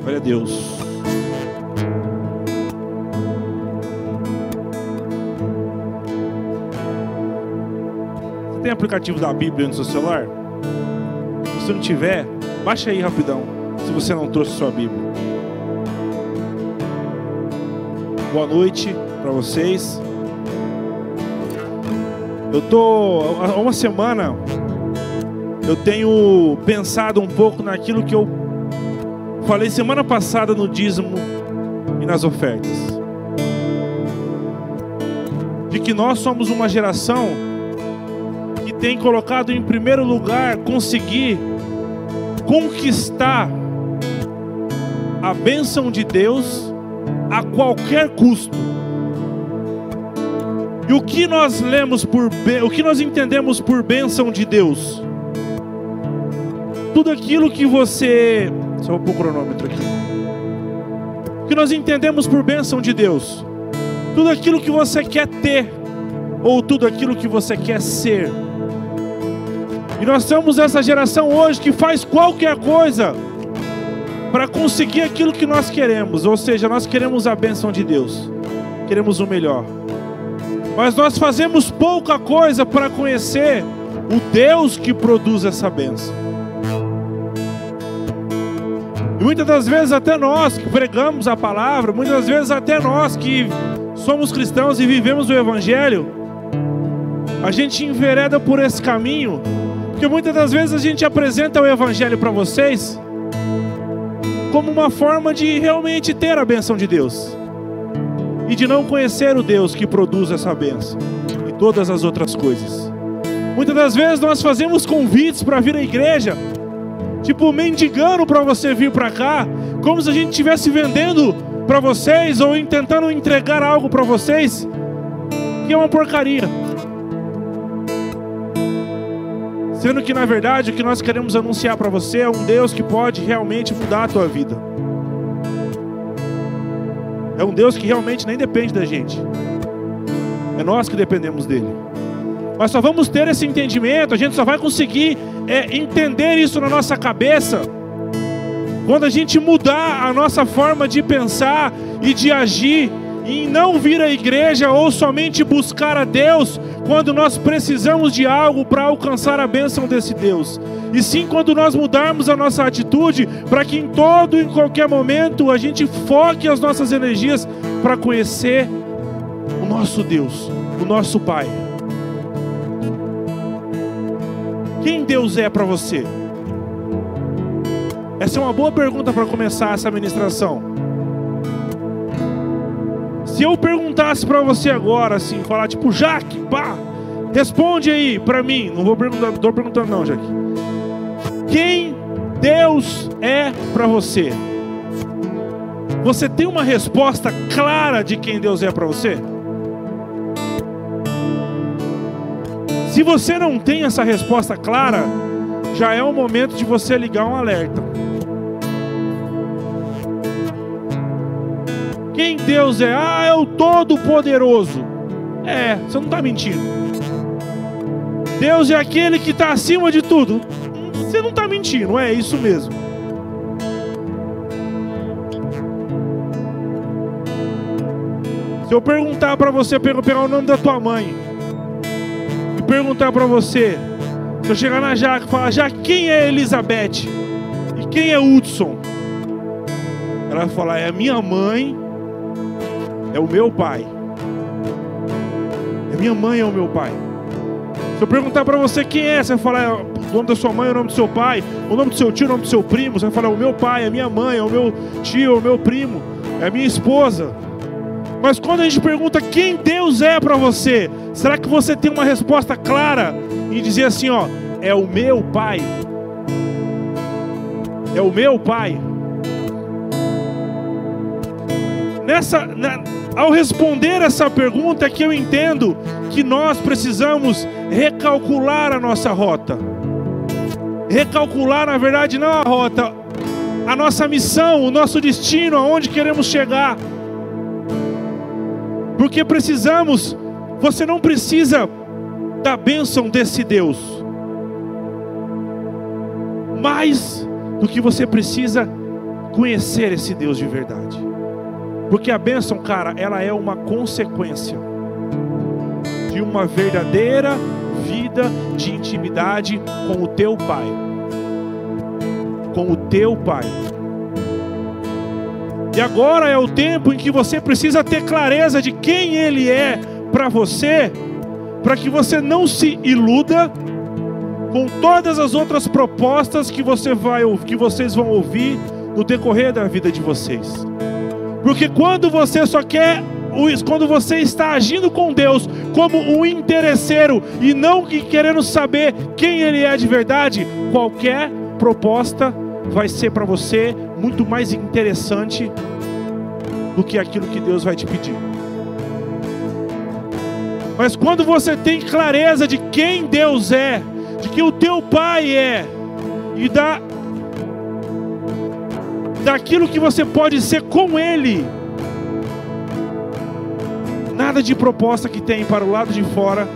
Glória a Deus. Você tem aplicativo da Bíblia no seu celular? Se você não tiver, baixa aí rapidão, se você não trouxe sua Bíblia. Boa noite para vocês. Eu tô há uma semana eu tenho pensado um pouco naquilo que eu falei semana passada no dízimo e nas ofertas. De que nós somos uma geração que tem colocado em primeiro lugar conseguir conquistar a bênção de Deus a qualquer custo. E o que nós lemos por o que nós entendemos por bênção de Deus? Tudo aquilo que você, só vou pôr o cronômetro aqui. O que nós entendemos por bênção de Deus? Tudo aquilo que você quer ter ou tudo aquilo que você quer ser. E nós temos essa geração hoje que faz qualquer coisa para conseguir aquilo que nós queremos, ou seja, nós queremos a bênção de Deus, queremos o melhor. Mas nós fazemos pouca coisa para conhecer o Deus que produz essa bênção. E muitas das vezes até nós que pregamos a palavra, muitas das vezes até nós que somos cristãos e vivemos o evangelho, a gente envereda por esse caminho, porque muitas das vezes a gente apresenta o evangelho para vocês como uma forma de realmente ter a benção de Deus e de não conhecer o Deus que produz essa bênção e todas as outras coisas. Muitas das vezes nós fazemos convites para vir à igreja, tipo mendigando para você vir para cá, como se a gente estivesse vendendo para vocês ou tentando entregar algo para vocês, que é uma porcaria. Sendo que na verdade o que nós queremos anunciar para você é um Deus que pode realmente mudar a tua vida. É um Deus que realmente nem depende da gente. É nós que dependemos dele. Mas só vamos ter esse entendimento, a gente só vai conseguir é, entender isso na nossa cabeça quando a gente mudar a nossa forma de pensar e de agir em não vir à igreja ou somente buscar a Deus quando nós precisamos de algo para alcançar a bênção desse Deus. E sim quando nós mudarmos a nossa atitude para que em todo e em qualquer momento a gente foque as nossas energias para conhecer o nosso Deus, o nosso Pai. Quem Deus é para você? Essa é uma boa pergunta para começar essa ministração. Se eu perguntasse para você agora, assim, falar tipo, Jaque, pá, responde aí para mim. Não vou perguntar, estou perguntando não, Jaque. Quem Deus é para você? Você tem uma resposta clara de quem Deus é para você? Se você não tem essa resposta clara, já é o momento de você ligar um alerta. Quem Deus é? Ah, é o Todo-Poderoso. É, você não está mentindo. Deus é aquele que está acima de tudo. Você não está mentindo, é isso mesmo. Se eu perguntar para você, pegar o nome da tua mãe perguntar para você, se eu chegar na Jaque e falar, Jaque, quem é Elizabeth? E quem é Hudson? Ela vai falar, é a minha mãe, é o meu pai. É minha mãe, é o meu pai. Se eu perguntar para você quem é, você vai falar é o nome da sua mãe, o nome do seu pai, o nome do seu tio, o nome do seu primo. Você vai falar, é o meu pai, é a minha mãe, é o meu tio, é o meu primo, é a minha esposa. Mas quando a gente pergunta quem Deus é para você, será que você tem uma resposta clara em dizer assim, ó, é o meu pai? É o meu pai. Nessa, na, ao responder essa pergunta é que eu entendo que nós precisamos recalcular a nossa rota. Recalcular, na verdade, não a rota, a nossa missão, o nosso destino, aonde queremos chegar. Porque precisamos, você não precisa da bênção desse Deus. Mais do que você precisa conhecer esse Deus de verdade. Porque a bênção, cara, ela é uma consequência de uma verdadeira vida de intimidade com o teu Pai. Com o teu Pai. E agora é o tempo em que você precisa ter clareza de quem Ele é para você, para que você não se iluda com todas as outras propostas que, você vai, que vocês vão ouvir no decorrer da vida de vocês. Porque quando você só quer, quando você está agindo com Deus como um interesseiro e não querendo saber quem Ele é de verdade, qualquer proposta vai ser para você muito mais interessante do que aquilo que Deus vai te pedir. Mas quando você tem clareza de quem Deus é, de que o teu Pai é, e da daquilo que você pode ser com Ele, nada de proposta que tem para o lado de fora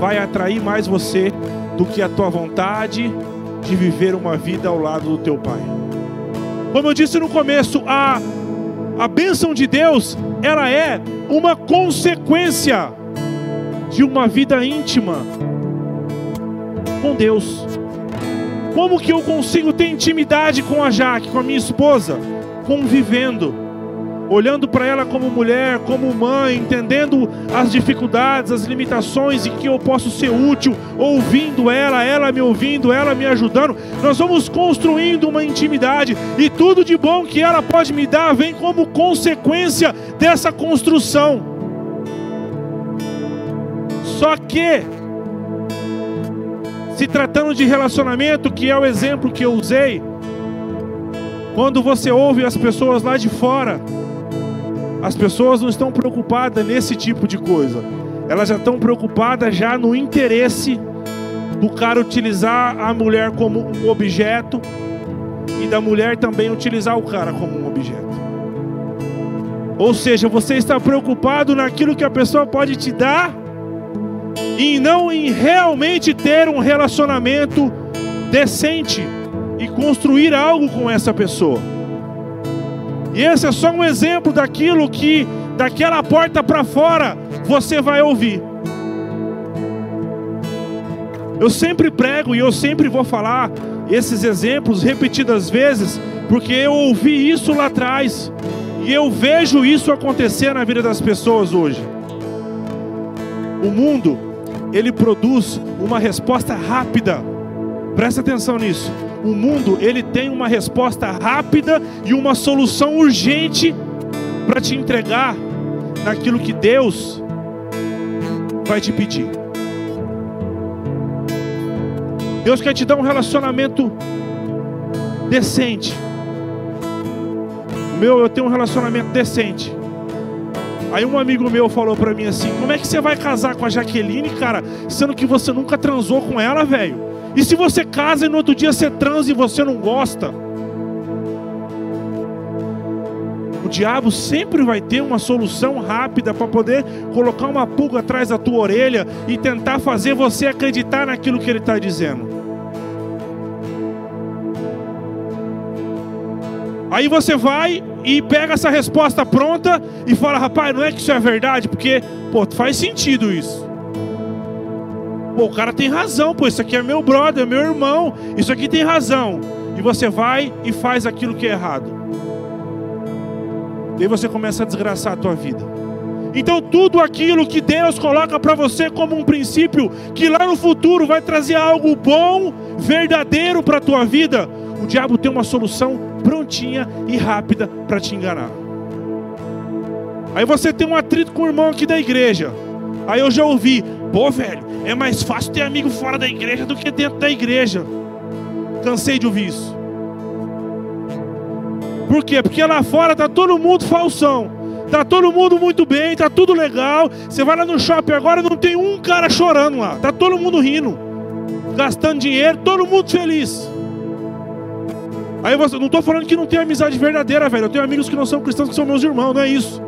vai atrair mais você do que a tua vontade de viver uma vida ao lado do teu Pai. Como eu disse no começo, a, a bênção de Deus, ela é uma consequência de uma vida íntima com Deus. Como que eu consigo ter intimidade com a Jaque, com a minha esposa? Convivendo, olhando para ela como mulher, como mãe, entendendo as dificuldades, as limitações e que eu posso ser útil, ouvindo ela, ela me ouvindo, ela me ajudando. Nós vamos construindo uma intimidade e tudo de bom que ela pode me dar vem como consequência dessa construção. Só que se tratando de relacionamento, que é o exemplo que eu usei, quando você ouve as pessoas lá de fora, as pessoas não estão preocupadas nesse tipo de coisa. Elas já estão preocupadas já no interesse do cara utilizar a mulher como um objeto e da mulher também utilizar o cara como um objeto. Ou seja, você está preocupado naquilo que a pessoa pode te dar e não em realmente ter um relacionamento decente e construir algo com essa pessoa. E esse é só um exemplo daquilo que daquela porta para fora você vai ouvir. Eu sempre prego e eu sempre vou falar esses exemplos repetidas vezes, porque eu ouvi isso lá atrás e eu vejo isso acontecer na vida das pessoas hoje. O mundo ele produz uma resposta rápida. Presta atenção nisso. O mundo, ele tem uma resposta rápida e uma solução urgente para te entregar naquilo que Deus vai te pedir. Deus quer te dar um relacionamento decente. Meu, eu tenho um relacionamento decente. Aí um amigo meu falou pra mim assim: Como é que você vai casar com a Jaqueline, cara, sendo que você nunca transou com ela, velho? E se você casa e no outro dia você transa e você não gosta? O diabo sempre vai ter uma solução rápida para poder colocar uma pulga atrás da tua orelha e tentar fazer você acreditar naquilo que ele está dizendo. Aí você vai e pega essa resposta pronta e fala: rapaz, não é que isso é verdade? Porque, pô, faz sentido isso. Pô, o cara tem razão, pô, isso aqui é meu brother, meu irmão, isso aqui tem razão. E você vai e faz aquilo que é errado. E aí você começa a desgraçar a tua vida. Então tudo aquilo que Deus coloca para você como um princípio que lá no futuro vai trazer algo bom, verdadeiro para a tua vida, o diabo tem uma solução prontinha e rápida para te enganar. Aí você tem um atrito com o irmão aqui da igreja. Aí eu já ouvi, pô, velho, é mais fácil ter amigo fora da igreja do que dentro da igreja. Cansei de ouvir isso. Por quê? Porque lá fora tá todo mundo falsão. Tá todo mundo muito bem, tá tudo legal. Você vai lá no shopping agora, não tem um cara chorando lá. Tá todo mundo rindo, gastando dinheiro, todo mundo feliz. Aí você, não estou falando que não tem amizade verdadeira, velho. Eu tenho amigos que não são cristãos, que são meus irmãos, não é isso.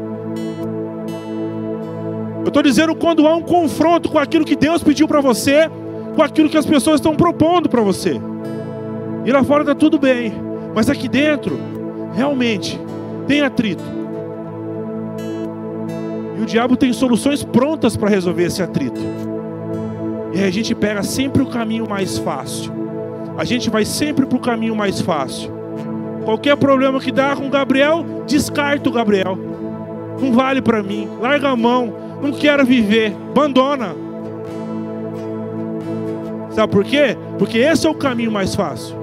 Estou dizendo quando há um confronto com aquilo que Deus pediu para você, com aquilo que as pessoas estão propondo para você. E lá fora está tudo bem, mas aqui dentro realmente tem atrito. E o diabo tem soluções prontas para resolver esse atrito. E aí a gente pega sempre o caminho mais fácil. A gente vai sempre para o caminho mais fácil. Qualquer problema que dá com Gabriel, descarta o Gabriel. Não vale para mim. Larga a mão. Não quero viver. Abandona. Sabe por quê? Porque esse é o caminho mais fácil.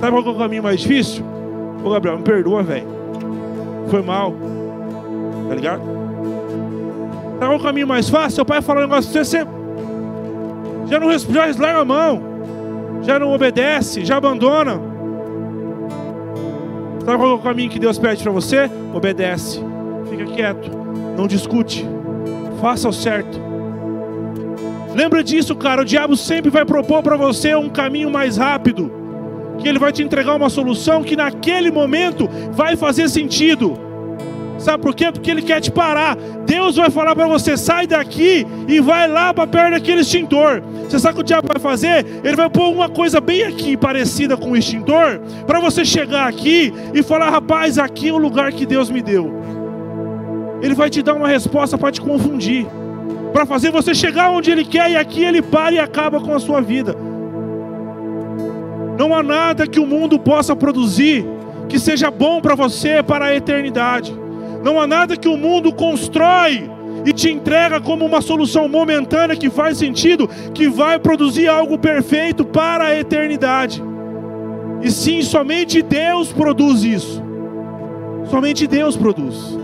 Sabe qual é o caminho mais difícil? Ô Gabriel, me perdoa, velho. Foi mal. Tá ligado? Sabe qual é o caminho mais fácil? Seu pai fala um negócio pra você, você já não já larga a mão, já não obedece, já abandona. Sabe qual é o caminho que Deus pede para você? Obedece, fica quieto, não discute, faça o certo. Lembra disso, cara. O diabo sempre vai propor para você um caminho mais rápido, que ele vai te entregar uma solução que naquele momento vai fazer sentido. Sabe por quê? Porque ele quer te parar. Deus vai falar para você: sai daqui e vai lá para perto daquele extintor. Você sabe o que o diabo vai fazer? Ele vai pôr uma coisa bem aqui, parecida com o extintor, para você chegar aqui e falar: rapaz, aqui é o lugar que Deus me deu. Ele vai te dar uma resposta para te confundir, para fazer você chegar onde ele quer e aqui ele para e acaba com a sua vida. Não há nada que o mundo possa produzir que seja bom para você para a eternidade. Não há nada que o mundo constrói e te entrega como uma solução momentânea que faz sentido, que vai produzir algo perfeito para a eternidade. E sim, somente Deus produz isso. Somente Deus produz.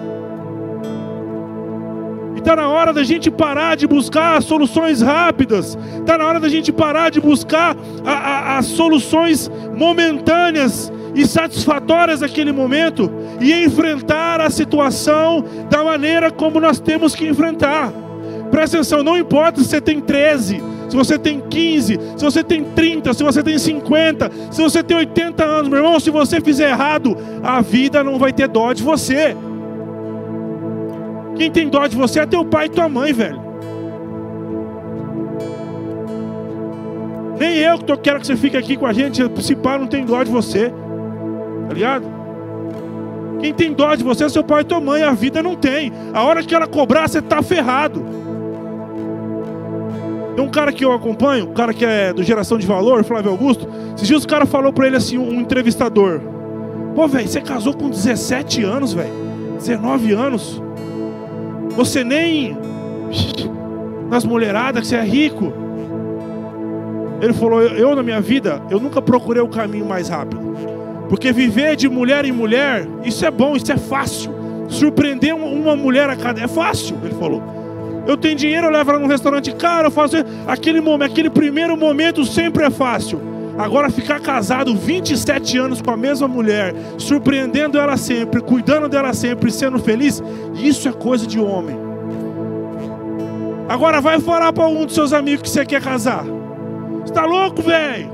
Está na hora da gente parar de buscar soluções rápidas, está na hora da gente parar de buscar as soluções momentâneas e satisfatórias naquele momento e enfrentar a situação da maneira como nós temos que enfrentar. Presta atenção, não importa se você tem 13, se você tem 15, se você tem 30, se você tem 50, se você tem 80 anos, meu irmão, se você fizer errado, a vida não vai ter dó de você. Quem tem dó de você é teu pai e tua mãe, velho. Nem eu que quero que você fique aqui com a gente, se pá, não tem dó de você. Tá ligado? Quem tem dó de você é seu pai e tua mãe, a vida não tem. A hora que ela cobrar, você tá ferrado. Tem um cara que eu acompanho, um cara que é do Geração de Valor, Flávio Augusto. Esses dias o cara falou pra ele assim, um entrevistador. Pô, velho, você casou com 17 anos, velho. 19 anos. Você nem nas mulheradas, que você é rico. Ele falou, eu, eu na minha vida, eu nunca procurei o caminho mais rápido. Porque viver de mulher em mulher, isso é bom, isso é fácil. Surpreender uma mulher a cada é fácil, ele falou. Eu tenho dinheiro, eu levo ela num restaurante caro, eu faço aquele momento, aquele primeiro momento sempre é fácil. Agora ficar casado 27 anos com a mesma mulher, surpreendendo ela sempre, cuidando dela sempre, sendo feliz, isso é coisa de homem. Agora vai falar para um dos seus amigos que você quer casar. Está louco, velho?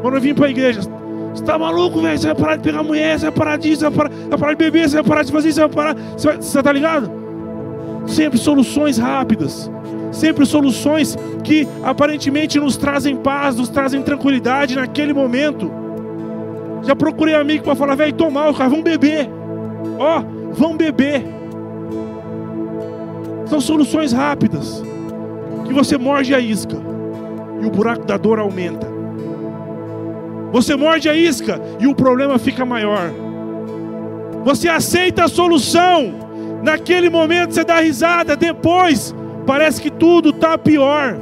Quando eu vim para a igreja, você está maluco, velho? Você vai parar de pegar mulher, você vai parar disso, você vai parar, vai parar de beber, você vai parar de fazer isso, você vai parar. Você, vai, você tá ligado? Sempre soluções rápidas. Sempre soluções que aparentemente nos trazem paz, nos trazem tranquilidade naquele momento. Já procurei amigo para falar, velho, tô mal, cara, vamos beber. Ó, oh, beber. São soluções rápidas. Que você morde a isca e o buraco da dor aumenta. Você morde a isca e o problema fica maior. Você aceita a solução. Naquele momento você dá risada, depois parece que tudo está pior.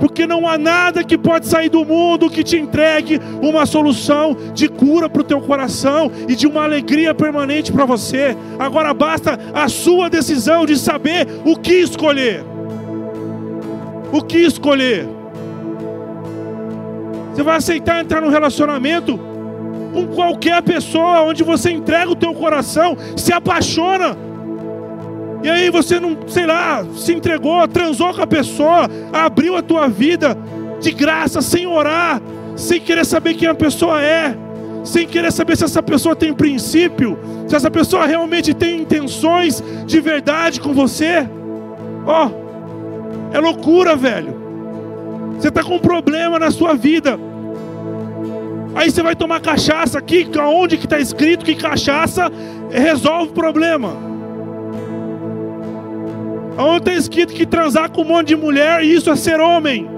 Porque não há nada que pode sair do mundo que te entregue uma solução de cura para o teu coração e de uma alegria permanente para você. Agora basta a sua decisão de saber o que escolher. O que escolher? Você vai aceitar entrar num relacionamento com qualquer pessoa, onde você entrega o teu coração, se apaixona. E aí você não, sei lá, se entregou, transou com a pessoa, abriu a tua vida de graça, sem orar, sem querer saber quem a pessoa é, sem querer saber se essa pessoa tem princípio, se essa pessoa realmente tem intenções de verdade com você. Ó, oh, é loucura, velho. Você está com um problema na sua vida. Aí você vai tomar cachaça aqui, onde que está escrito que cachaça resolve o problema? Onde está escrito que transar com um monte de mulher, isso é ser homem?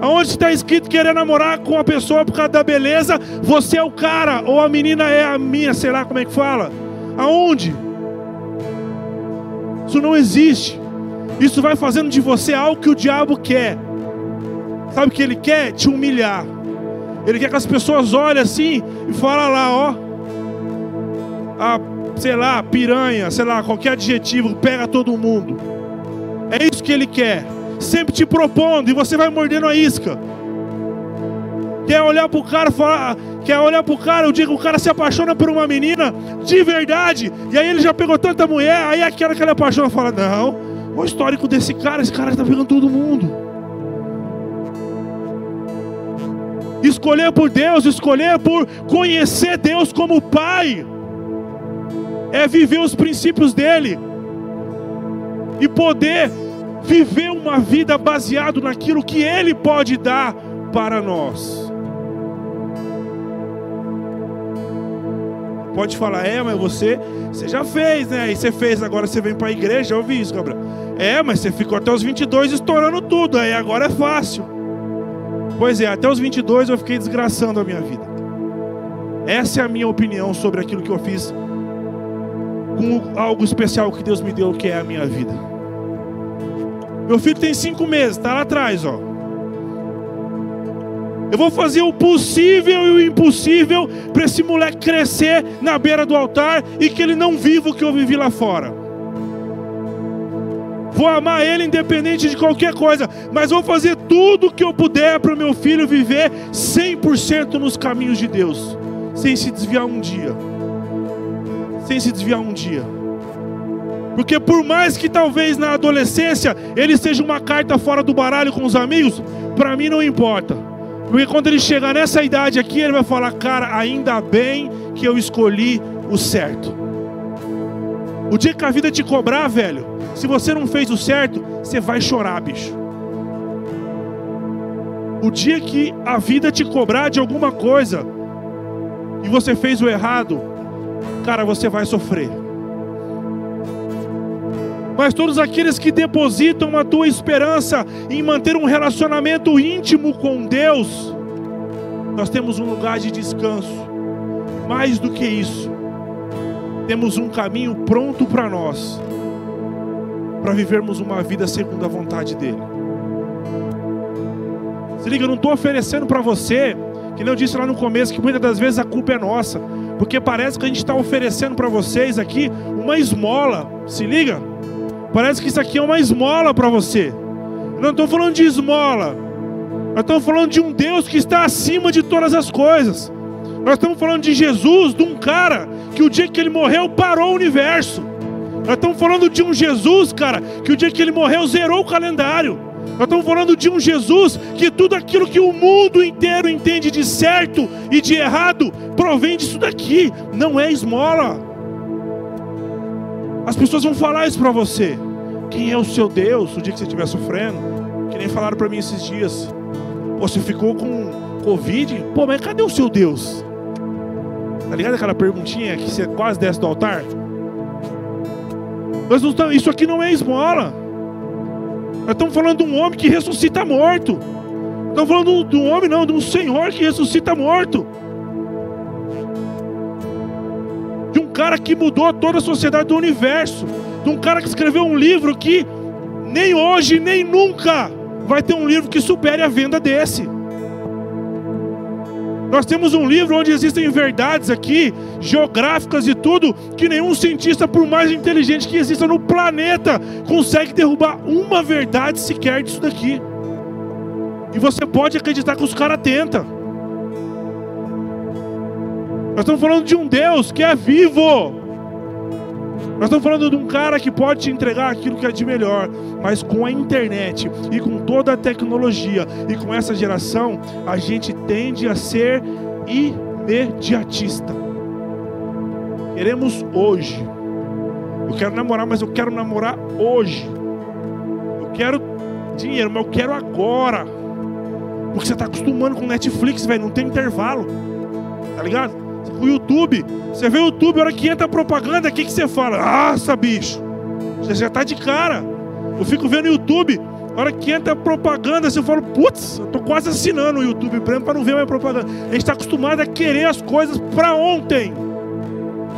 Aonde está escrito querer namorar com uma pessoa por causa da beleza, você é o cara, ou a menina é a minha, sei lá como é que fala. Aonde? Isso não existe. Isso vai fazendo de você algo que o diabo quer. Sabe o que ele quer? Te humilhar. Ele quer que as pessoas olhem assim e falem lá, ó. A, sei lá, piranha, sei lá, qualquer adjetivo, pega todo mundo. É isso que ele quer. Sempre te propondo e você vai mordendo a isca. Quer olhar pro cara falar, quer olhar pro cara, o dia que o cara se apaixona por uma menina de verdade, e aí ele já pegou tanta mulher, aí aquela que ele apaixona fala: "Não, o histórico desse cara, esse cara está pegando todo mundo". Escolher por Deus, escolher por conhecer Deus como Pai, é viver os princípios dEle e poder viver uma vida baseado naquilo que Ele pode dar para nós. Pode falar, é, mas você, você já fez, né? E você fez, agora você vem para a igreja, eu ouvi isso, Gabriel. É, mas você ficou até os 22 estourando tudo, aí agora é fácil. Pois é, até os 22 eu fiquei desgraçando a minha vida. Essa é a minha opinião sobre aquilo que eu fiz com algo especial que Deus me deu, que é a minha vida. Meu filho tem cinco meses, está lá atrás, ó. Eu vou fazer o possível e o impossível para esse moleque crescer na beira do altar e que ele não viva o que eu vivi lá fora. Vou amar ele independente de qualquer coisa, mas vou fazer tudo o que eu puder para o meu filho viver 100% nos caminhos de Deus, sem se desviar um dia. Sem se desviar um dia. Porque por mais que talvez na adolescência ele seja uma carta fora do baralho com os amigos, para mim não importa. Porque quando ele chegar nessa idade aqui, ele vai falar: Cara, ainda bem que eu escolhi o certo. O dia que a vida te cobrar, velho, se você não fez o certo, você vai chorar, bicho. O dia que a vida te cobrar de alguma coisa e você fez o errado, cara, você vai sofrer. Mas todos aqueles que depositam a tua esperança em manter um relacionamento íntimo com Deus, nós temos um lugar de descanso. Mais do que isso, temos um caminho pronto para nós para vivermos uma vida segundo a vontade dEle. Se liga, eu não estou oferecendo para você, que nem eu disse lá no começo, que muitas das vezes a culpa é nossa, porque parece que a gente está oferecendo para vocês aqui uma esmola. Se liga, parece que isso aqui é uma esmola para você. Eu não estou falando de esmola, nós estamos falando de um Deus que está acima de todas as coisas. Nós estamos falando de Jesus, de um cara que o dia que ele morreu parou o universo. Nós estamos falando de um Jesus, cara, que o dia que ele morreu zerou o calendário. Nós estamos falando de um Jesus que tudo aquilo que o mundo inteiro entende de certo e de errado provém disso daqui, não é esmola. As pessoas vão falar isso para você. Quem é o seu Deus o dia que você estiver sofrendo? Que nem falaram para mim esses dias. Você ficou com Covid? Pô, mas cadê o seu Deus? Tá ligado aquela perguntinha que você quase desce do altar? Nós não estamos, isso aqui não é esmola. Nós estamos falando de um homem que ressuscita morto. Estamos falando de um homem, não, de um Senhor que ressuscita morto. De um cara que mudou toda a sociedade do universo. De um cara que escreveu um livro que nem hoje, nem nunca vai ter um livro que supere a venda desse. Nós temos um livro onde existem verdades aqui, geográficas e tudo, que nenhum cientista, por mais inteligente que exista no planeta, consegue derrubar uma verdade sequer disso daqui. E você pode acreditar que os caras tentam. Nós estamos falando de um Deus que é vivo. Nós estamos falando de um cara que pode te entregar aquilo que é de melhor, mas com a internet e com toda a tecnologia e com essa geração, a gente tende a ser imediatista. Queremos hoje. Eu quero namorar, mas eu quero namorar hoje. Eu quero dinheiro, mas eu quero agora. Porque você está acostumando com Netflix, velho, não tem intervalo. Tá ligado? O YouTube, você vê o YouTube, a hora que entra propaganda, o que, que você fala? Nossa, bicho, você já está de cara. Eu fico vendo o YouTube, a hora que entra a propaganda, você fala, putz, eu tô quase assinando o YouTube Premium para não ver mais propaganda. A gente está acostumado a querer as coisas para ontem.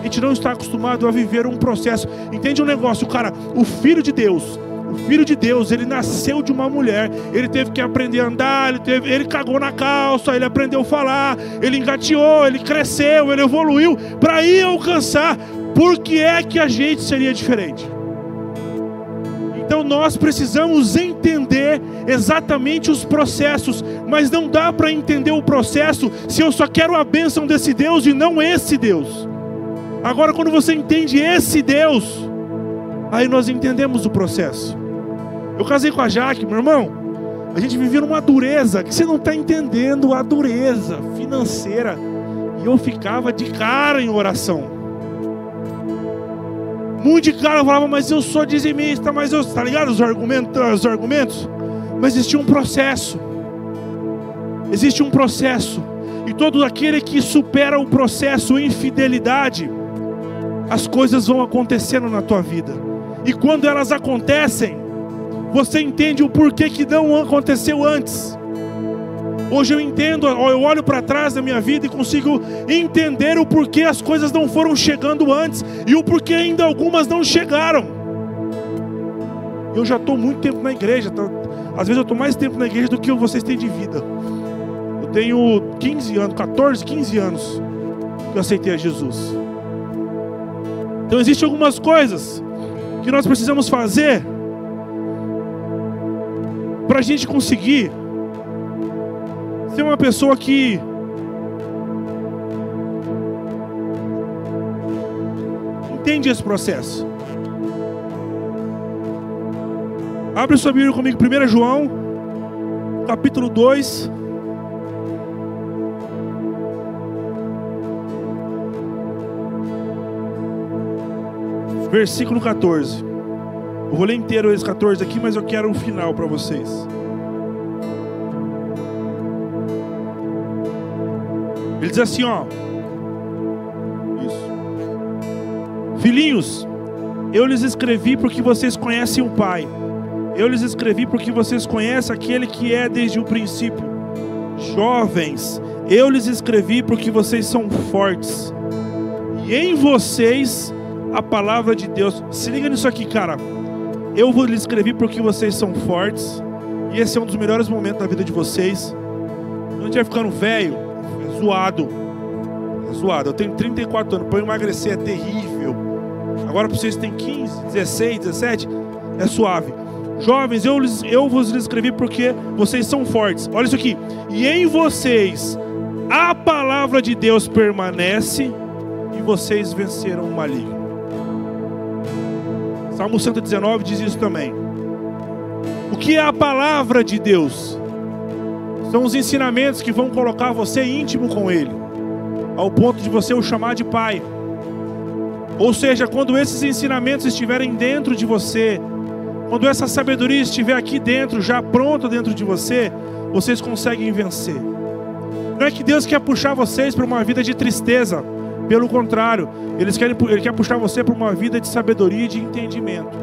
A gente não está acostumado a viver um processo. Entende um negócio, cara? O Filho de Deus, o Filho de Deus, ele nasceu de uma mulher, ele teve que aprender a andar, ele, teve, ele cagou na calça, ele aprendeu a falar, ele engateou, ele cresceu, ele evoluiu para ir alcançar. Por que é que a gente seria diferente? Então nós precisamos entender exatamente os processos, mas não dá para entender o processo se eu só quero a bênção desse Deus e não esse Deus. Agora, quando você entende esse Deus, aí nós entendemos o processo. Eu casei com a Jaque, meu irmão. A gente vivia numa dureza que você não está entendendo a dureza financeira. E eu ficava de cara em oração. Muito de cara, eu falava, mas eu sou dizimista, mas eu. Tá ligado os argumentos? Os argumentos? Mas existia um processo. Existe um processo. E todo aquele que supera o processo em fidelidade, as coisas vão acontecendo na tua vida. E quando elas acontecem, você entende o porquê que não aconteceu antes. Hoje eu entendo, eu olho para trás da minha vida e consigo entender o porquê as coisas não foram chegando antes e o porquê ainda algumas não chegaram. Eu já estou muito tempo na igreja, tá? às vezes eu estou mais tempo na igreja do que vocês têm de vida. Eu tenho 15 anos, 14, 15 anos que eu aceitei a Jesus. Então existem algumas coisas que nós precisamos fazer para a gente conseguir ser uma pessoa que entende esse processo. Abre sua Bíblia comigo, 1 João, capítulo 2. Versículo 14. Eu vou ler inteiro esse 14 aqui, mas eu quero um final para vocês. Ele diz assim, ó. Isso. Filhinhos, eu lhes escrevi porque vocês conhecem o Pai. Eu lhes escrevi porque vocês conhecem aquele que é desde o princípio. Jovens, eu lhes escrevi porque vocês são fortes. E em vocês a palavra de Deus. Se liga nisso aqui, cara. Eu vou lhes escrever porque vocês são fortes. E esse é um dos melhores momentos da vida de vocês. A gente vai ficando velho, é zoado. É zoado. Eu tenho 34 anos, para emagrecer é terrível. Agora para vocês têm 15, 16, 17, é suave. Jovens, eu, eu vos escrevi porque vocês são fortes. Olha isso aqui. E em vocês a palavra de Deus permanece e vocês venceram o maligno. Salmo 119 diz isso também. O que é a palavra de Deus? São os ensinamentos que vão colocar você íntimo com Ele, ao ponto de você o chamar de Pai. Ou seja, quando esses ensinamentos estiverem dentro de você, quando essa sabedoria estiver aqui dentro, já pronta dentro de você, vocês conseguem vencer. Não é que Deus quer puxar vocês para uma vida de tristeza. Pelo contrário, eles querem, ele quer puxar você para uma vida de sabedoria e de entendimento.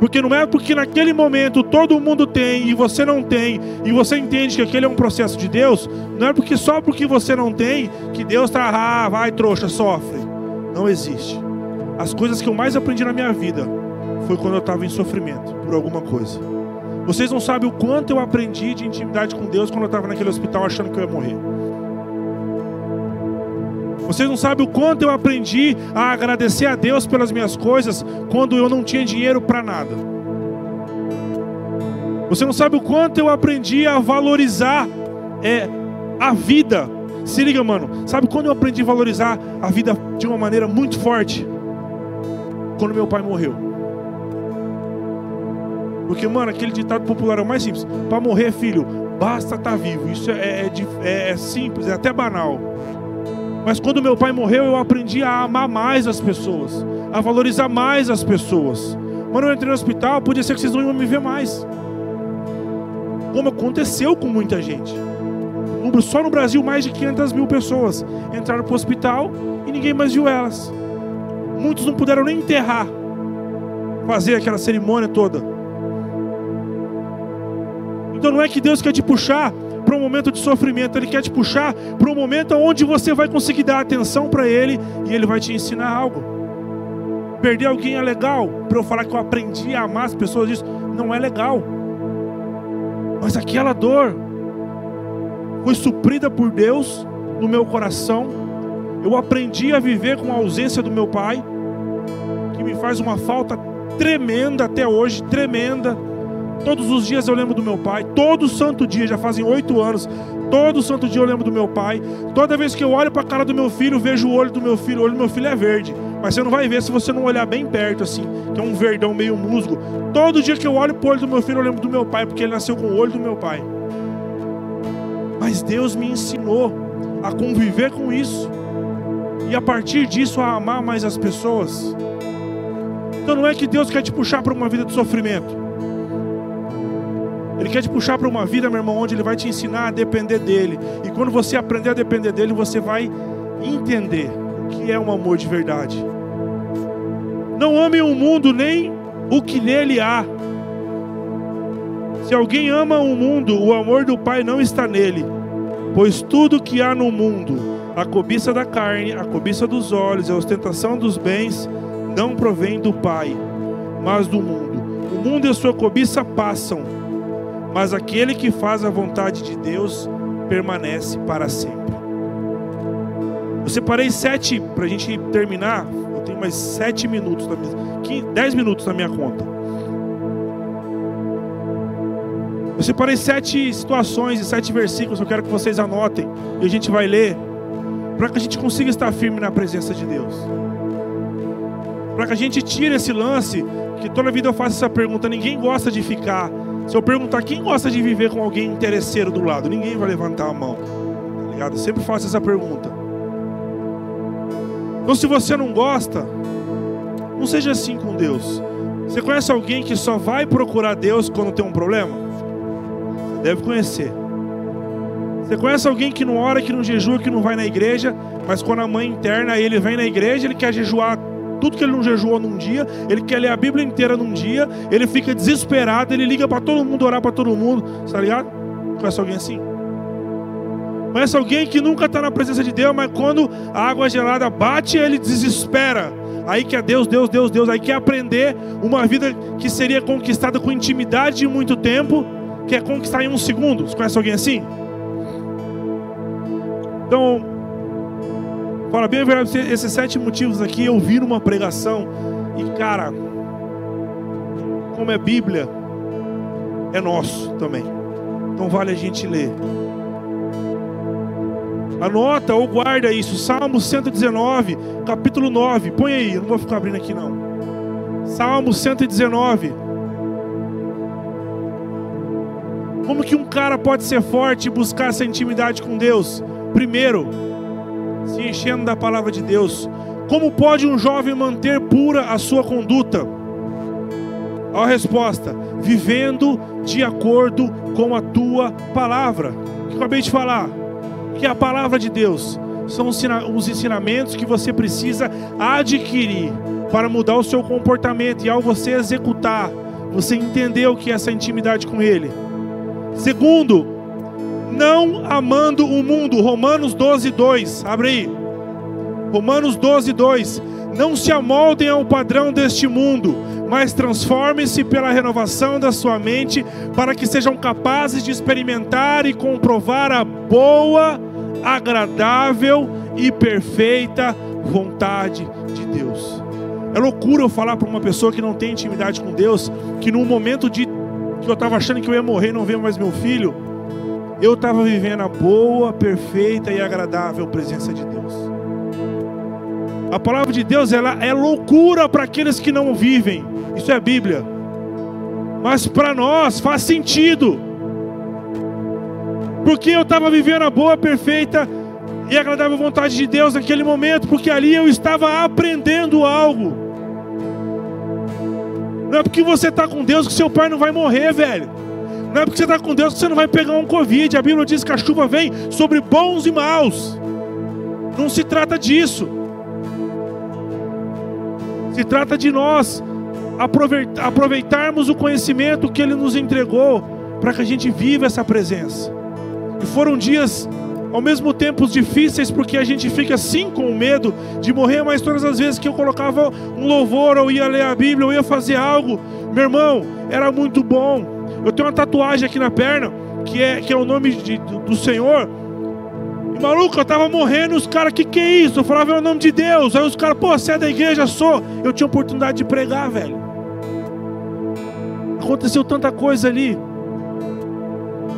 Porque não é porque naquele momento todo mundo tem e você não tem, e você entende que aquele é um processo de Deus, não é porque só porque você não tem que Deus está, ah, vai trouxa, sofre. Não existe. As coisas que eu mais aprendi na minha vida foi quando eu estava em sofrimento por alguma coisa. Vocês não sabem o quanto eu aprendi de intimidade com Deus quando eu estava naquele hospital achando que eu ia morrer. Vocês não sabem o quanto eu aprendi a agradecer a Deus pelas minhas coisas quando eu não tinha dinheiro para nada. Você não sabe o quanto eu aprendi a valorizar é, a vida. Se liga, mano. Sabe quando eu aprendi a valorizar a vida de uma maneira muito forte? Quando meu pai morreu. Porque, mano, aquele ditado popular é o mais simples. Para morrer, filho, basta estar tá vivo. Isso é, é, é simples, é até banal. Mas quando meu pai morreu, eu aprendi a amar mais as pessoas, a valorizar mais as pessoas. Quando eu entrei no hospital, podia ser que vocês não iam me ver mais. Como aconteceu com muita gente. só no Brasil mais de 500 mil pessoas entraram para o hospital e ninguém mais viu elas. Muitos não puderam nem enterrar, fazer aquela cerimônia toda. Então não é que Deus quer te puxar para um momento de sofrimento, Ele quer te puxar para um momento onde você vai conseguir dar atenção para Ele e Ele vai te ensinar algo. Perder alguém é legal, para eu falar que eu aprendi a amar as pessoas, isso não é legal. Mas aquela dor foi suprida por Deus no meu coração. Eu aprendi a viver com a ausência do meu pai, que me faz uma falta tremenda até hoje, tremenda Todos os dias eu lembro do meu pai. Todo santo dia, já fazem oito anos. Todo santo dia eu lembro do meu pai. Toda vez que eu olho para a cara do meu filho, vejo o olho do meu filho. O olho do meu filho é verde. Mas você não vai ver se você não olhar bem perto, assim, que é um verdão meio musgo. Todo dia que eu olho para o olho do meu filho, eu lembro do meu pai, porque ele nasceu com o olho do meu pai. Mas Deus me ensinou a conviver com isso. E a partir disso a amar mais as pessoas. Então não é que Deus quer te puxar para uma vida de sofrimento. Ele quer te puxar para uma vida, meu irmão, onde Ele vai te ensinar a depender dEle. E quando você aprender a depender dEle, você vai entender o que é um amor de verdade. Não ame o mundo nem o que nele há. Se alguém ama o mundo, o amor do Pai não está nele. Pois tudo que há no mundo, a cobiça da carne, a cobiça dos olhos, a ostentação dos bens, não provém do Pai, mas do mundo. O mundo e a sua cobiça passam mas aquele que faz a vontade de Deus permanece para sempre. Eu separei sete para a gente terminar. Eu tenho mais sete minutos, na minha, dez minutos na minha conta. Eu separei sete situações e sete versículos. Eu quero que vocês anotem e a gente vai ler para que a gente consiga estar firme na presença de Deus. Para que a gente tire esse lance que toda vida eu faço essa pergunta. Ninguém gosta de ficar se eu perguntar quem gosta de viver com alguém interesseiro do lado, ninguém vai levantar a mão. Tá ligado? Eu sempre faço essa pergunta. Então, se você não gosta, não seja assim com Deus. Você conhece alguém que só vai procurar Deus quando tem um problema? Você deve conhecer. Você conhece alguém que não ora, que não jejua, que não vai na igreja, mas quando a mãe interna ele vem na igreja, ele quer jejuar tudo que ele não jejuou num dia, ele quer ler a Bíblia inteira num dia, ele fica desesperado, ele liga para todo mundo, orar para todo mundo, tá ligado? Conhece alguém assim? Conhece alguém que nunca está na presença de Deus, mas quando a água gelada bate, ele desespera. Aí quer Deus, Deus, Deus, Deus. Aí quer aprender uma vida que seria conquistada com intimidade de muito tempo, quer conquistar em um segundo. Você conhece alguém assim? Então, Fala bem esses sete motivos aqui eu vi numa pregação e cara, como é Bíblia, é nosso também. Então vale a gente ler. Anota ou guarda isso. Salmo 119, capítulo 9. Põe aí, eu não vou ficar abrindo aqui não. Salmo 119. Como que um cara pode ser forte e buscar essa intimidade com Deus? Primeiro, se enchendo da palavra de Deus. Como pode um jovem manter pura a sua conduta? A resposta: vivendo de acordo com a tua palavra. Que acabei de falar? Que a palavra de Deus são os ensinamentos que você precisa adquirir para mudar o seu comportamento e ao você executar, você entender o que é essa intimidade com Ele. Segundo, não amando o mundo. Romanos 12, 2. Abre aí. Romanos 12, 2. Não se amoldem ao padrão deste mundo, mas transformem-se pela renovação da sua mente, para que sejam capazes de experimentar e comprovar a boa, agradável e perfeita vontade de Deus. É loucura eu falar para uma pessoa que não tem intimidade com Deus, que num momento de que eu estava achando que eu ia morrer e não ver mais meu filho, eu estava vivendo a boa, perfeita e agradável presença de Deus. A palavra de Deus ela é loucura para aqueles que não vivem. Isso é a Bíblia. Mas para nós faz sentido. Porque eu estava vivendo a boa, perfeita e agradável vontade de Deus naquele momento, porque ali eu estava aprendendo algo. Não é porque você está com Deus que seu pai não vai morrer, velho. Não é porque você está com Deus que você não vai pegar um Covid. A Bíblia diz que a chuva vem sobre bons e maus. Não se trata disso. Se trata de nós aproveitarmos o conhecimento que Ele nos entregou para que a gente viva essa presença. E foram dias ao mesmo tempo difíceis, porque a gente fica assim com medo de morrer, mas todas as vezes que eu colocava um louvor, ou ia ler a Bíblia, ou ia fazer algo, meu irmão, era muito bom. Eu tenho uma tatuagem aqui na perna, que é, que é o nome de, do, do Senhor. E maluco, eu tava morrendo, os caras, que que é isso? Eu falava, é o nome de Deus. Aí os caras, pô, você é da igreja? Sou. Eu tinha oportunidade de pregar, velho. Aconteceu tanta coisa ali.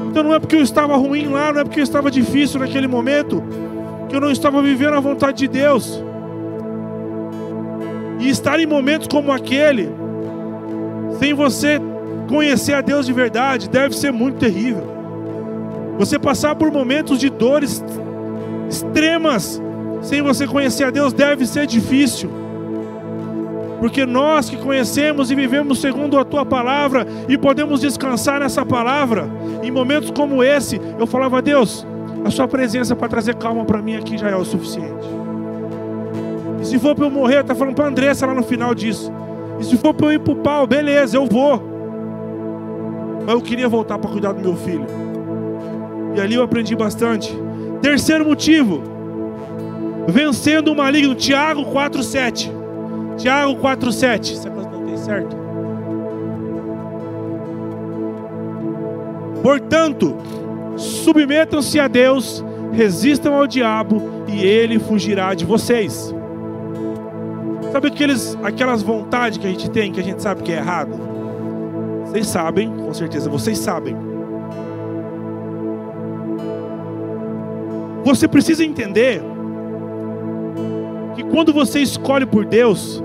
Então não é porque eu estava ruim lá, não é porque eu estava difícil naquele momento, que eu não estava vivendo a vontade de Deus. E estar em momentos como aquele, sem você conhecer a Deus de verdade, deve ser muito terrível. Você passar por momentos de dores extremas, sem você conhecer a Deus, deve ser difícil porque nós que conhecemos e vivemos segundo a tua palavra e podemos descansar nessa palavra, em momentos como esse, eu falava, Deus, a sua presença para trazer calma para mim aqui já é o suficiente. E se for para eu morrer, tá falando para Andressa lá no final disso. E se for para eu ir para o pau, beleza, eu vou. Mas eu queria voltar para cuidar do meu filho. E ali eu aprendi bastante. Terceiro motivo, vencendo o maligno, Tiago 4,7. Tiago 4,7. Será que eu tem certo? Portanto, submetam-se a Deus, resistam ao diabo e ele fugirá de vocês. Sabe aqueles, aquelas vontades que a gente tem, que a gente sabe que é errado? Vocês sabem, com certeza, vocês sabem. Você precisa entender que quando você escolhe por Deus,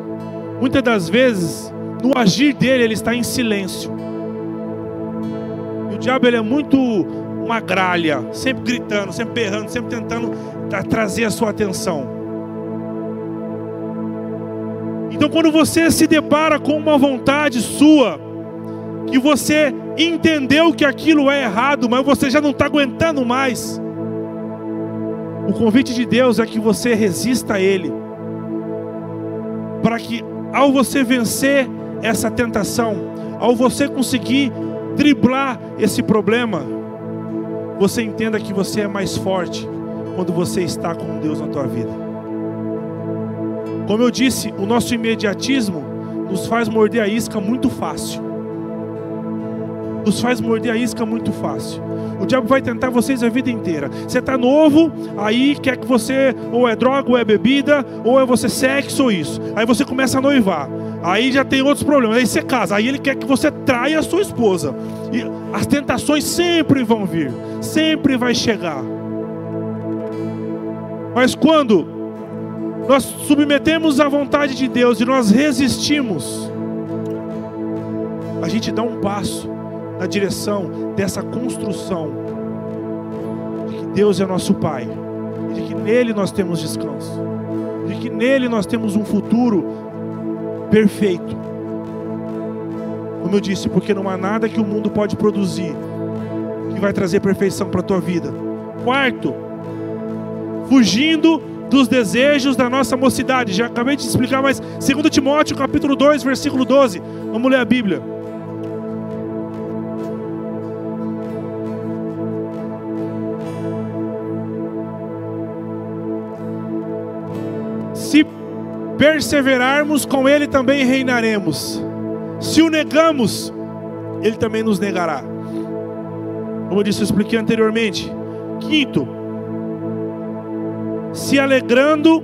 muitas das vezes, no agir dele, ele está em silêncio. E o diabo ele é muito uma gralha, sempre gritando, sempre berrando, sempre tentando trazer a sua atenção. Então, quando você se depara com uma vontade sua, que você entendeu que aquilo é errado, mas você já não está aguentando mais, o convite de Deus é que você resista a Ele, para que ao você vencer essa tentação, ao você conseguir driblar esse problema, você entenda que você é mais forte quando você está com Deus na tua vida. Como eu disse, o nosso imediatismo nos faz morder a isca muito fácil. Nos faz morder a isca muito fácil. O diabo vai tentar vocês a vida inteira. Você está novo, aí quer que você, ou é droga, ou é bebida, ou é você sexo, ou isso. Aí você começa a noivar. Aí já tem outros problemas. Aí você casa. Aí ele quer que você traia a sua esposa. E as tentações sempre vão vir. Sempre vai chegar. Mas quando nós submetemos à vontade de Deus e nós resistimos, a gente dá um passo na direção dessa construção de que Deus é nosso Pai, e de que nele nós temos descanso, de que nele nós temos um futuro perfeito. Como eu disse, porque não há nada que o mundo pode produzir que vai trazer perfeição para a tua vida. Quarto, fugindo dos desejos da nossa mocidade. Já acabei de explicar, mas 2 Timóteo capítulo 2, versículo 12. Vamos ler a Bíblia. Perseverarmos, com Ele também reinaremos. Se o negamos, Ele também nos negará. Como eu disse, eu expliquei anteriormente. Quinto, se alegrando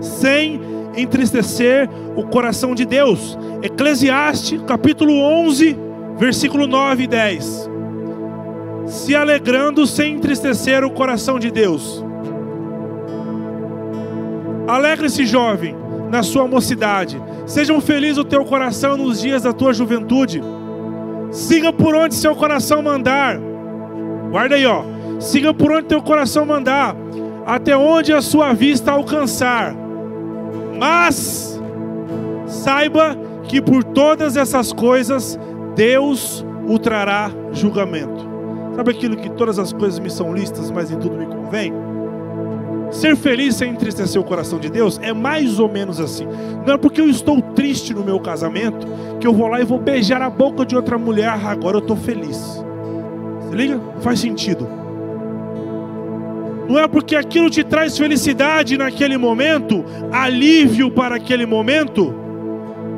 sem entristecer o coração de Deus. Eclesiastes, capítulo 11, versículo 9 e 10. Se alegrando sem entristecer o coração de Deus. Alegre-se, jovem, na sua mocidade. Seja feliz o teu coração nos dias da tua juventude. Siga por onde seu coração mandar. Guarda aí, ó. Siga por onde teu coração mandar, até onde a sua vista alcançar. Mas saiba que por todas essas coisas Deus o trará julgamento. Sabe aquilo que todas as coisas me são listas, mas em tudo me convém? Ser feliz sem entristecer o coração de Deus é mais ou menos assim. Não é porque eu estou triste no meu casamento que eu vou lá e vou beijar a boca de outra mulher, agora eu estou feliz. Se liga? Faz sentido. Não é porque aquilo te traz felicidade naquele momento, alívio para aquele momento,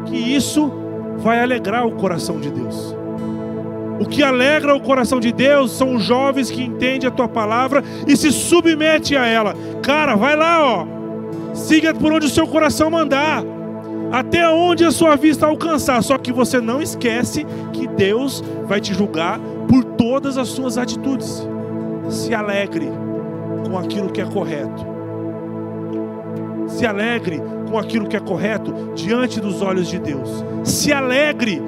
que isso vai alegrar o coração de Deus. O que alegra o coração de Deus são os jovens que entendem a tua palavra e se submetem a ela. Cara, vai lá, ó. Siga por onde o seu coração mandar. Até onde a sua vista alcançar. Só que você não esquece que Deus vai te julgar por todas as suas atitudes. Se alegre com aquilo que é correto. Se alegre com aquilo que é correto diante dos olhos de Deus. Se alegre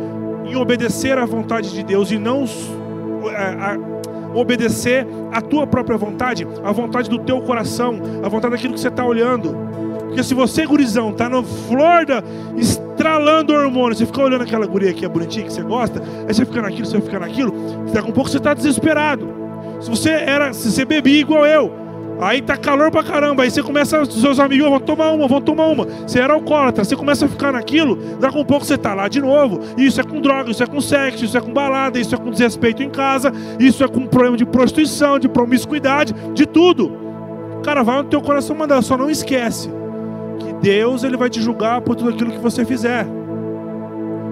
em obedecer à vontade de Deus e não a, a, obedecer a tua própria vontade, a vontade do teu coração, a vontade daquilo que você está olhando. Porque se você, gurizão, está no flor da, estralando hormônio, você fica olhando aquela guria que é bonitinha, que você gosta, aí você fica naquilo, você fica naquilo, daqui a um pouco você está desesperado. Se você era, se você bebia igual eu, Aí tá calor pra caramba. Aí você começa, os seus amigos vão tomar uma, vão tomar uma. Você era alcoólatra, você começa a ficar naquilo, daqui a um pouco você tá lá de novo. Isso é com droga, isso é com sexo, isso é com balada, isso é com desrespeito em casa, isso é com problema de prostituição, de promiscuidade, de tudo. Cara, vai no teu coração mandar, só não esquece que Deus ele vai te julgar por tudo aquilo que você fizer.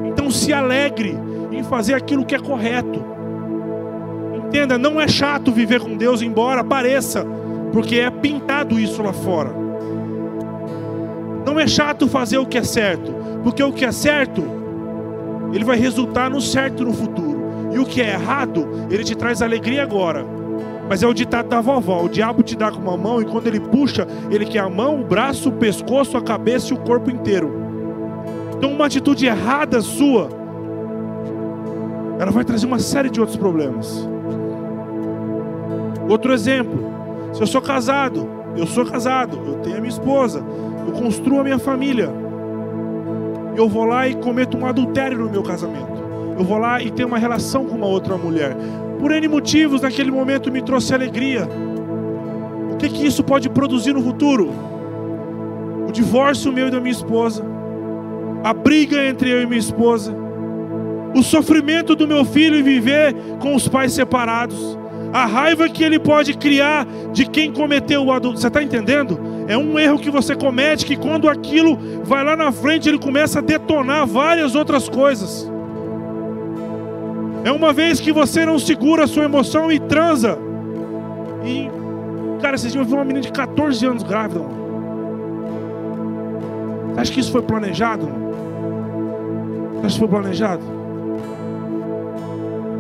Então se alegre em fazer aquilo que é correto. Entenda, não é chato viver com Deus, embora pareça porque é pintado isso lá fora. Não é chato fazer o que é certo, porque o que é certo, ele vai resultar no certo no futuro. E o que é errado, ele te traz alegria agora. Mas é o ditado da vovó: o diabo te dá com uma mão e quando ele puxa, ele quer a mão, o braço, o pescoço, a cabeça e o corpo inteiro. Então, uma atitude errada sua, ela vai trazer uma série de outros problemas. Outro exemplo: se eu sou casado, eu sou casado, eu tenho a minha esposa, eu construo a minha família. Eu vou lá e cometo um adultério no meu casamento. Eu vou lá e tenho uma relação com uma outra mulher. Por N motivos, naquele momento me trouxe alegria. O que, que isso pode produzir no futuro? O divórcio meu e da minha esposa, a briga entre eu e minha esposa, o sofrimento do meu filho em viver com os pais separados, a raiva que ele pode criar de quem cometeu o adulto. Você está entendendo? É um erro que você comete que quando aquilo vai lá na frente, ele começa a detonar várias outras coisas. É uma vez que você não segura a sua emoção e transa. E, cara, vocês viram uma menina de 14 anos grávida. Mano. Você acha que isso foi planejado? Você acha que foi planejado?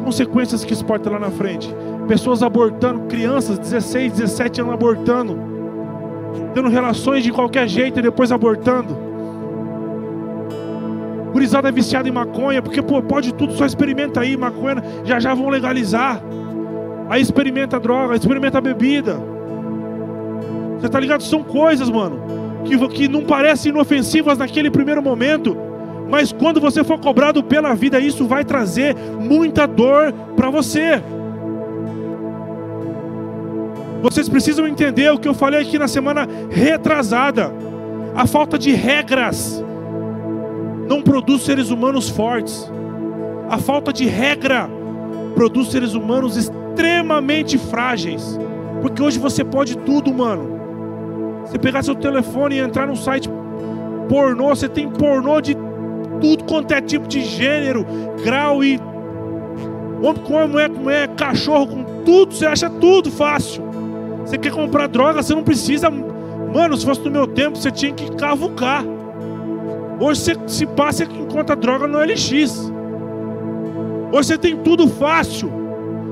Consequências que isso pode ter lá na frente pessoas abortando, crianças, 16, 17 anos abortando, tendo relações de qualquer jeito e depois abortando. Gurizada é viciada em maconha, porque pô, pode tudo, só experimenta aí, maconha, já já vão legalizar. Aí experimenta droga, experimenta bebida. Você tá ligado? São coisas, mano, que, que não parecem inofensivas naquele primeiro momento, mas quando você for cobrado pela vida, isso vai trazer muita dor para você. Vocês precisam entender o que eu falei aqui na semana retrasada. A falta de regras não produz seres humanos fortes. A falta de regra produz seres humanos extremamente frágeis. Porque hoje você pode tudo, mano. Você pegar seu telefone e entrar num site pornô, você tem pornô de tudo quanto é tipo de gênero, grau e homem com mulher com mulher, cachorro com tudo, você acha tudo fácil. Você quer comprar droga, você não precisa. Mano, se fosse no meu tempo, você tinha que cavucar. Hoje você se passa e encontra droga no LX. Hoje você tem tudo fácil.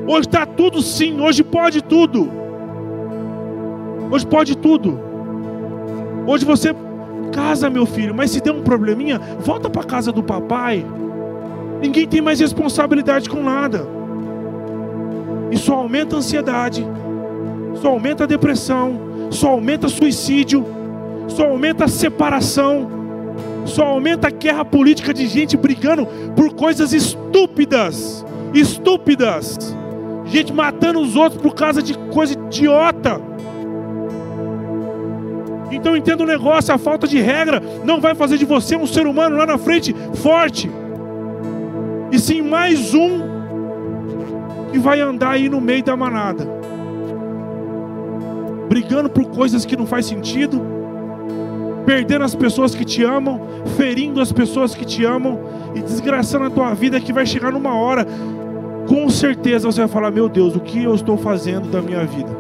Hoje está tudo sim. Hoje pode tudo. Hoje pode tudo. Hoje você casa, meu filho, mas se der um probleminha, volta para casa do papai. Ninguém tem mais responsabilidade com nada. Isso aumenta a ansiedade só aumenta a depressão, só aumenta suicídio, só aumenta a separação, só aumenta a guerra política de gente brigando por coisas estúpidas. estúpidas, gente matando os outros por causa de coisa idiota. Então entenda o negócio, a falta de regra não vai fazer de você um ser humano lá na frente forte. E sim mais um que vai andar aí no meio da manada. Brigando por coisas que não faz sentido, perdendo as pessoas que te amam, ferindo as pessoas que te amam e desgraçando a tua vida que vai chegar numa hora, com certeza você vai falar: "Meu Deus, o que eu estou fazendo da minha vida?"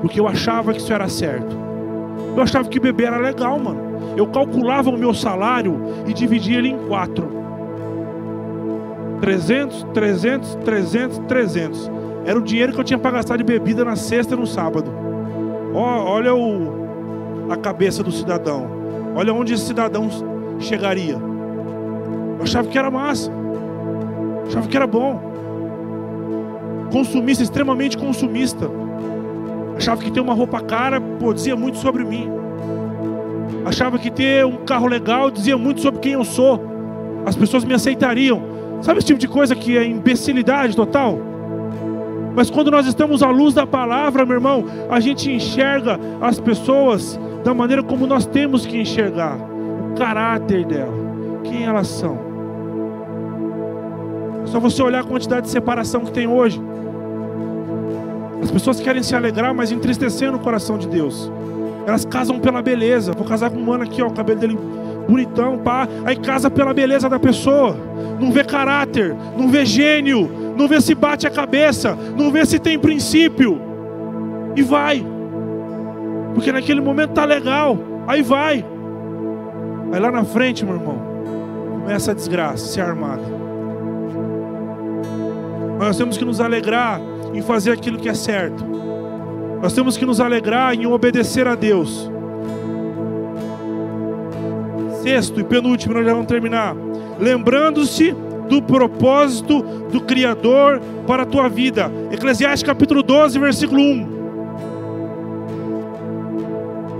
Porque eu achava que isso era certo. Eu achava que beber era legal, mano. Eu calculava o meu salário e dividia ele em quatro. 300, 300, 300, 300. Era o dinheiro que eu tinha para gastar de bebida na sexta e no sábado. Olha o, a cabeça do cidadão. Olha onde esse cidadão chegaria. Eu achava que era massa. Eu achava que era bom. Consumista, extremamente consumista. Achava que ter uma roupa cara pô, dizia muito sobre mim. Achava que ter um carro legal dizia muito sobre quem eu sou. As pessoas me aceitariam. Sabe esse tipo de coisa que é imbecilidade total? Mas quando nós estamos à luz da palavra, meu irmão, a gente enxerga as pessoas da maneira como nós temos que enxergar o caráter dela, quem elas são. Só você olhar a quantidade de separação que tem hoje. As pessoas querem se alegrar, mas entristecendo o coração de Deus. Elas casam pela beleza. Vou casar com um mano aqui, ó, o cabelo dele bonitão, pá. Aí casa pela beleza da pessoa. Não vê caráter, não vê gênio, não vê se bate a cabeça, não vê se tem princípio. E vai. Porque naquele momento tá legal. Aí vai. Aí lá na frente, meu irmão, começa a desgraça, se armada. Nós temos que nos alegrar em fazer aquilo que é certo. Nós temos que nos alegrar em obedecer a Deus. Sexto e penúltimo, nós já vamos terminar. Lembrando-se do propósito do Criador para a tua vida. Eclesiastes capítulo 12, versículo 1.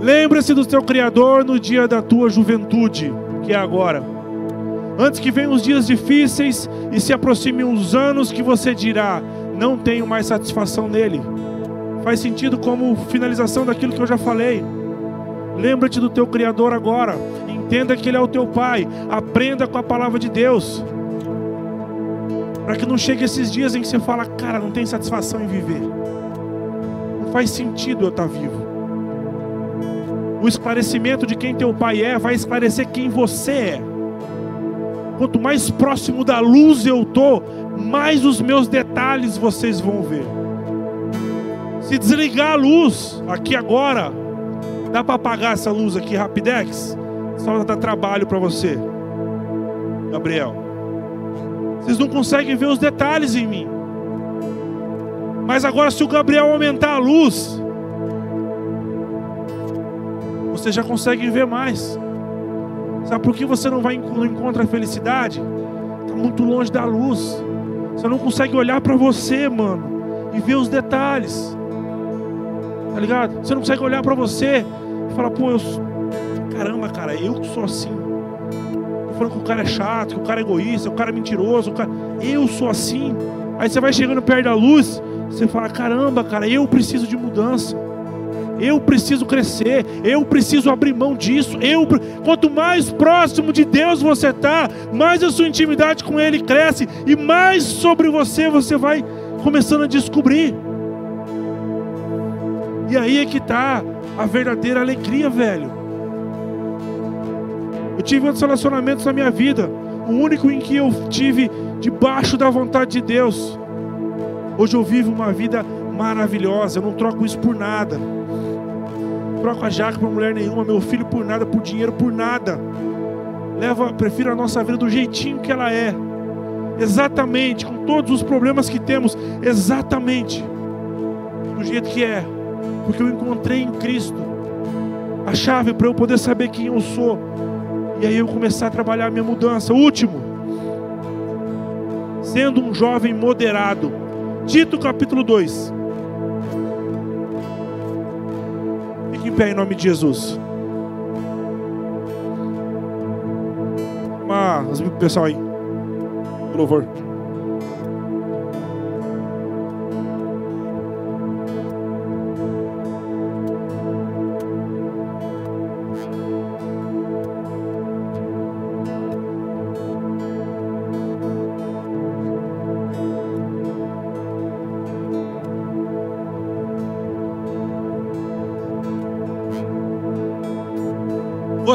Lembre-se do teu Criador no dia da tua juventude, que é agora. Antes que venham os dias difíceis e se aproximem os anos que você dirá: Não tenho mais satisfação nele. Faz sentido como finalização daquilo que eu já falei. Lembra-te do teu Criador agora. Entenda que Ele é o teu Pai. Aprenda com a palavra de Deus. Para que não chegue esses dias em que você fala, cara, não tem satisfação em viver. Não faz sentido eu estar vivo. O esclarecimento de quem teu pai é vai esclarecer quem você é. Quanto mais próximo da luz eu tô, mais os meus detalhes vocês vão ver. Se desligar a luz aqui agora, dá para apagar essa luz aqui rapidex? Só dá trabalho para você, Gabriel. Vocês não conseguem ver os detalhes em mim. Mas agora, se o Gabriel aumentar a luz, você já consegue ver mais. Sabe por que você não vai não encontra a felicidade? Está muito longe da luz. Você não consegue olhar para você, mano, e ver os detalhes. Tá ligado? Você não consegue olhar para você e falar, pô, eu caramba, cara, eu que sou assim. Falando que o cara é chato, que o cara é egoísta, que o cara é mentiroso, cara... eu sou assim. Aí você vai chegando perto da luz, você fala, caramba, cara, eu preciso de mudança. Eu preciso crescer, eu preciso abrir mão disso. Eu, quanto mais próximo de Deus você está, mais a sua intimidade com Ele cresce e mais sobre você você vai começando a descobrir. E aí é que está a verdadeira alegria, velho. Eu tive outros relacionamentos na minha vida, o único em que eu tive debaixo da vontade de Deus. Hoje eu vivo uma vida maravilhosa, eu não troco isso por nada troco a Jaque por mulher nenhuma, meu filho por nada, por dinheiro por nada. Leva, prefiro a nossa vida do jeitinho que ela é. Exatamente, com todos os problemas que temos, exatamente do jeito que é. Porque eu encontrei em Cristo a chave para eu poder saber quem eu sou. E aí eu começar a trabalhar a minha mudança. Último, sendo um jovem moderado. Tito capítulo 2. em pé em nome de Jesus. Uma, pessoal aí, louvor.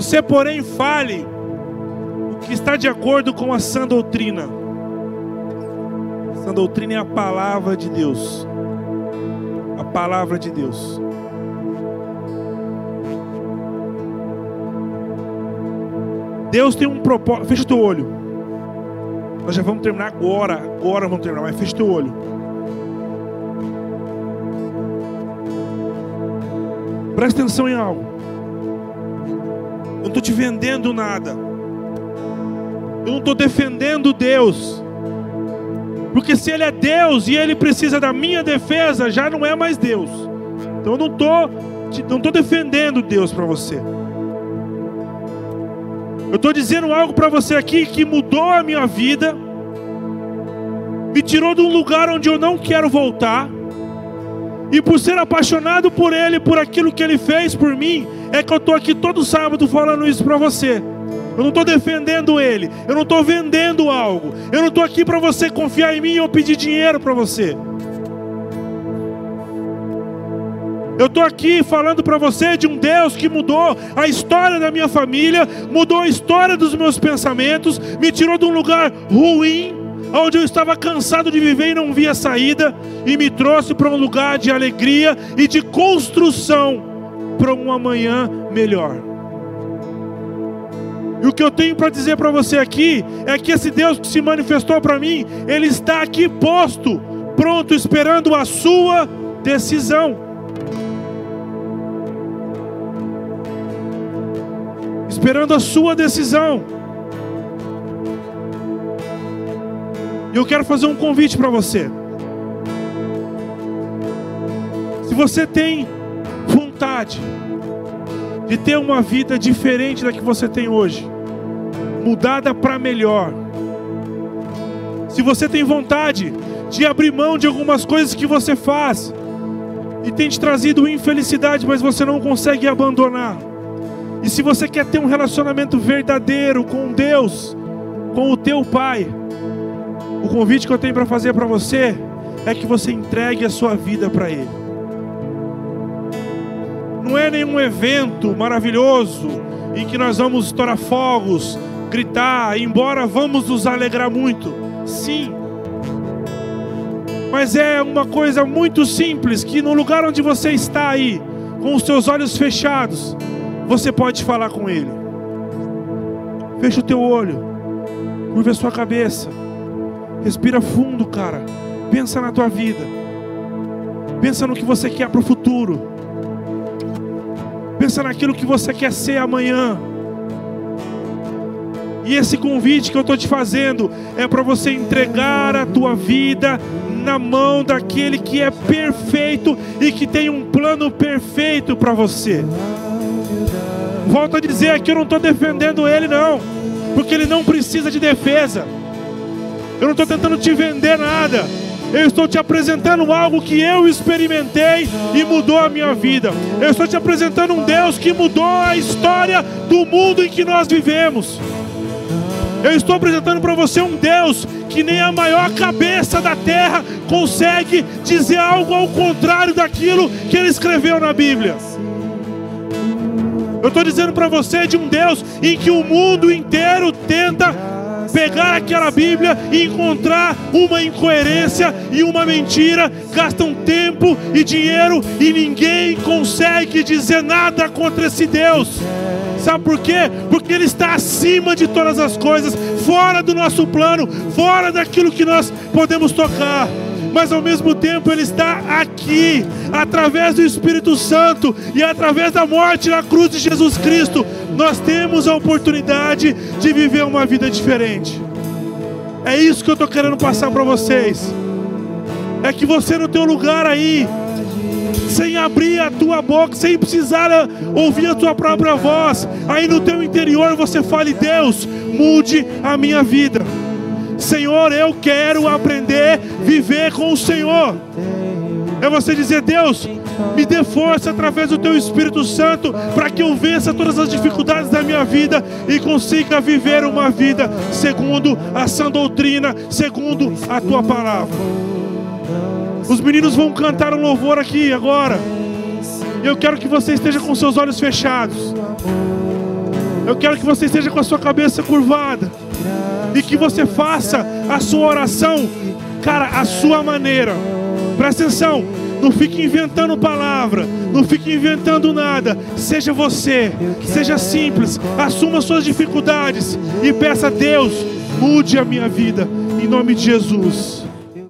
Você, porém, fale o que está de acordo com a sã doutrina. A sã doutrina é a palavra de Deus. A palavra de Deus. Deus tem um propósito. Fecha o teu olho. Nós já vamos terminar agora. Agora vamos terminar, mas fecha o teu olho. Presta atenção em algo. Eu não estou te vendendo nada. Eu não estou defendendo Deus. Porque se Ele é Deus e Ele precisa da minha defesa, já não é mais Deus. Então eu não estou não tô defendendo Deus para você. Eu estou dizendo algo para você aqui que mudou a minha vida, me tirou de um lugar onde eu não quero voltar, e por ser apaixonado por Ele, por aquilo que Ele fez por mim, é que eu estou aqui todo sábado falando isso para você. Eu não estou defendendo Ele, eu não estou vendendo algo, eu não estou aqui para você confiar em mim ou pedir dinheiro para você. Eu estou aqui falando para você de um Deus que mudou a história da minha família, mudou a história dos meus pensamentos, me tirou de um lugar ruim, onde eu estava cansado de viver e não via saída, e me trouxe para um lugar de alegria e de construção para um amanhã melhor. E o que eu tenho para dizer para você aqui é que esse Deus que se manifestou para mim, ele está aqui posto, pronto, esperando a sua decisão. esperando a sua decisão. E eu quero fazer um convite para você. Se você tem vontade de ter uma vida diferente da que você tem hoje, mudada para melhor, se você tem vontade de abrir mão de algumas coisas que você faz e tem te trazido infelicidade, mas você não consegue abandonar, e se você quer ter um relacionamento verdadeiro com Deus, com o teu Pai, o convite que eu tenho para fazer para você é que você entregue a sua vida para Ele. Não é nenhum evento maravilhoso em que nós vamos estourar fogos, gritar, embora vamos nos alegrar muito. Sim. Mas é uma coisa muito simples que no lugar onde você está aí, com os seus olhos fechados, você pode falar com Ele. Fecha o teu olho, curva a sua cabeça, respira fundo, cara. Pensa na tua vida, pensa no que você quer para o futuro, pensa naquilo que você quer ser amanhã. E esse convite que eu estou te fazendo é para você entregar a tua vida na mão daquele que é perfeito e que tem um plano perfeito para você. Volto a dizer aqui, eu não estou defendendo ele, não, porque ele não precisa de defesa. Eu não estou tentando te vender nada. Eu estou te apresentando algo que eu experimentei e mudou a minha vida. Eu estou te apresentando um Deus que mudou a história do mundo em que nós vivemos. Eu estou apresentando para você um Deus que nem a maior cabeça da terra consegue dizer algo ao contrário daquilo que ele escreveu na Bíblia. Eu estou dizendo para você de um Deus em que o mundo inteiro tenta pegar aquela Bíblia e encontrar uma incoerência e uma mentira, gastam tempo e dinheiro e ninguém consegue dizer nada contra esse Deus. Sabe por quê? Porque Ele está acima de todas as coisas, fora do nosso plano, fora daquilo que nós podemos tocar mas ao mesmo tempo Ele está aqui, através do Espírito Santo e através da morte na cruz de Jesus Cristo, nós temos a oportunidade de viver uma vida diferente. É isso que eu estou querendo passar para vocês. É que você no teu lugar aí, sem abrir a tua boca, sem precisar ouvir a tua própria voz, aí no teu interior você fale: Deus, mude a minha vida. Senhor, eu quero aprender a viver com o Senhor. É você dizer, Deus, me dê força através do Teu Espírito Santo para que eu vença todas as dificuldades da minha vida e consiga viver uma vida segundo a sã doutrina, segundo a Tua palavra. Os meninos vão cantar um louvor aqui agora. Eu quero que você esteja com seus olhos fechados. Eu quero que você esteja com a sua cabeça curvada e que você faça a sua oração, cara, a sua maneira. Presta atenção, não fique inventando palavra, não fique inventando nada. Seja você, seja simples, assuma suas dificuldades e peça a Deus, mude a minha vida, em nome de Jesus.